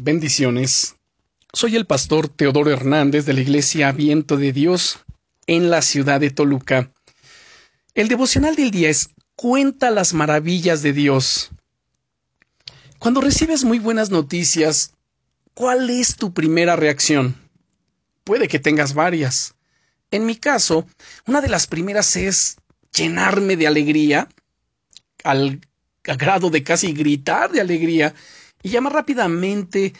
Bendiciones. Soy el pastor Teodoro Hernández de la Iglesia Viento de Dios en la ciudad de Toluca. El devocional del día es Cuenta las maravillas de Dios. Cuando recibes muy buenas noticias, ¿cuál es tu primera reacción? Puede que tengas varias. En mi caso, una de las primeras es llenarme de alegría, al, grado de casi gritar de alegría, y llamar rápidamente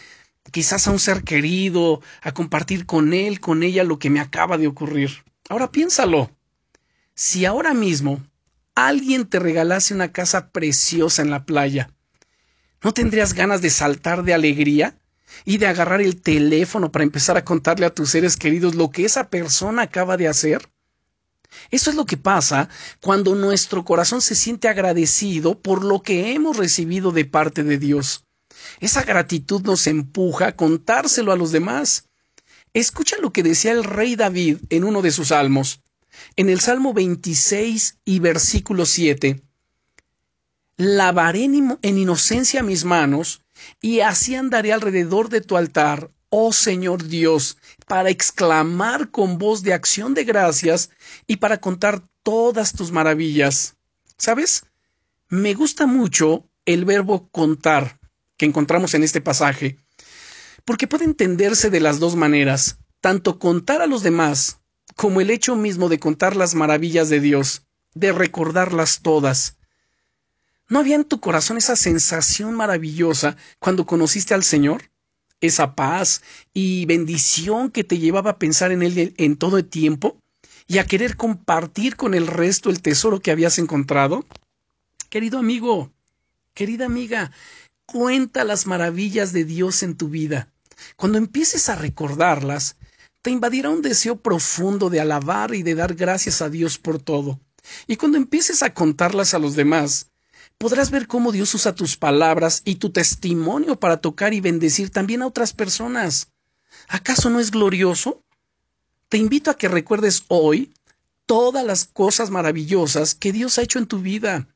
quizás a un ser querido, a compartir con él, con ella lo que me acaba de ocurrir. Ahora piénsalo. Si ahora mismo alguien te regalase una casa preciosa en la playa, ¿no tendrías ganas de saltar de alegría y de agarrar el teléfono para empezar a contarle a tus seres queridos lo que esa persona acaba de hacer? Eso es lo que pasa cuando nuestro corazón se siente agradecido por lo que hemos recibido de parte de Dios. Esa gratitud nos empuja a contárselo a los demás. Escucha lo que decía el rey David en uno de sus salmos. En el Salmo 26 y versículo 7. Lavaré en inocencia mis manos y así andaré alrededor de tu altar, oh Señor Dios, para exclamar con voz de acción de gracias y para contar todas tus maravillas. ¿Sabes? Me gusta mucho el verbo contar que encontramos en este pasaje, porque puede entenderse de las dos maneras, tanto contar a los demás como el hecho mismo de contar las maravillas de Dios, de recordarlas todas. ¿No había en tu corazón esa sensación maravillosa cuando conociste al Señor? Esa paz y bendición que te llevaba a pensar en Él en todo el tiempo y a querer compartir con el resto el tesoro que habías encontrado? Querido amigo, querida amiga, Cuenta las maravillas de Dios en tu vida. Cuando empieces a recordarlas, te invadirá un deseo profundo de alabar y de dar gracias a Dios por todo. Y cuando empieces a contarlas a los demás, podrás ver cómo Dios usa tus palabras y tu testimonio para tocar y bendecir también a otras personas. ¿Acaso no es glorioso? Te invito a que recuerdes hoy todas las cosas maravillosas que Dios ha hecho en tu vida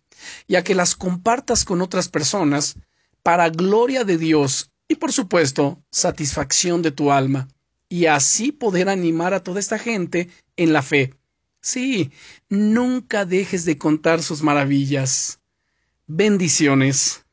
y a que las compartas con otras personas para gloria de Dios y por supuesto satisfacción de tu alma, y así poder animar a toda esta gente en la fe. Sí, nunca dejes de contar sus maravillas. Bendiciones.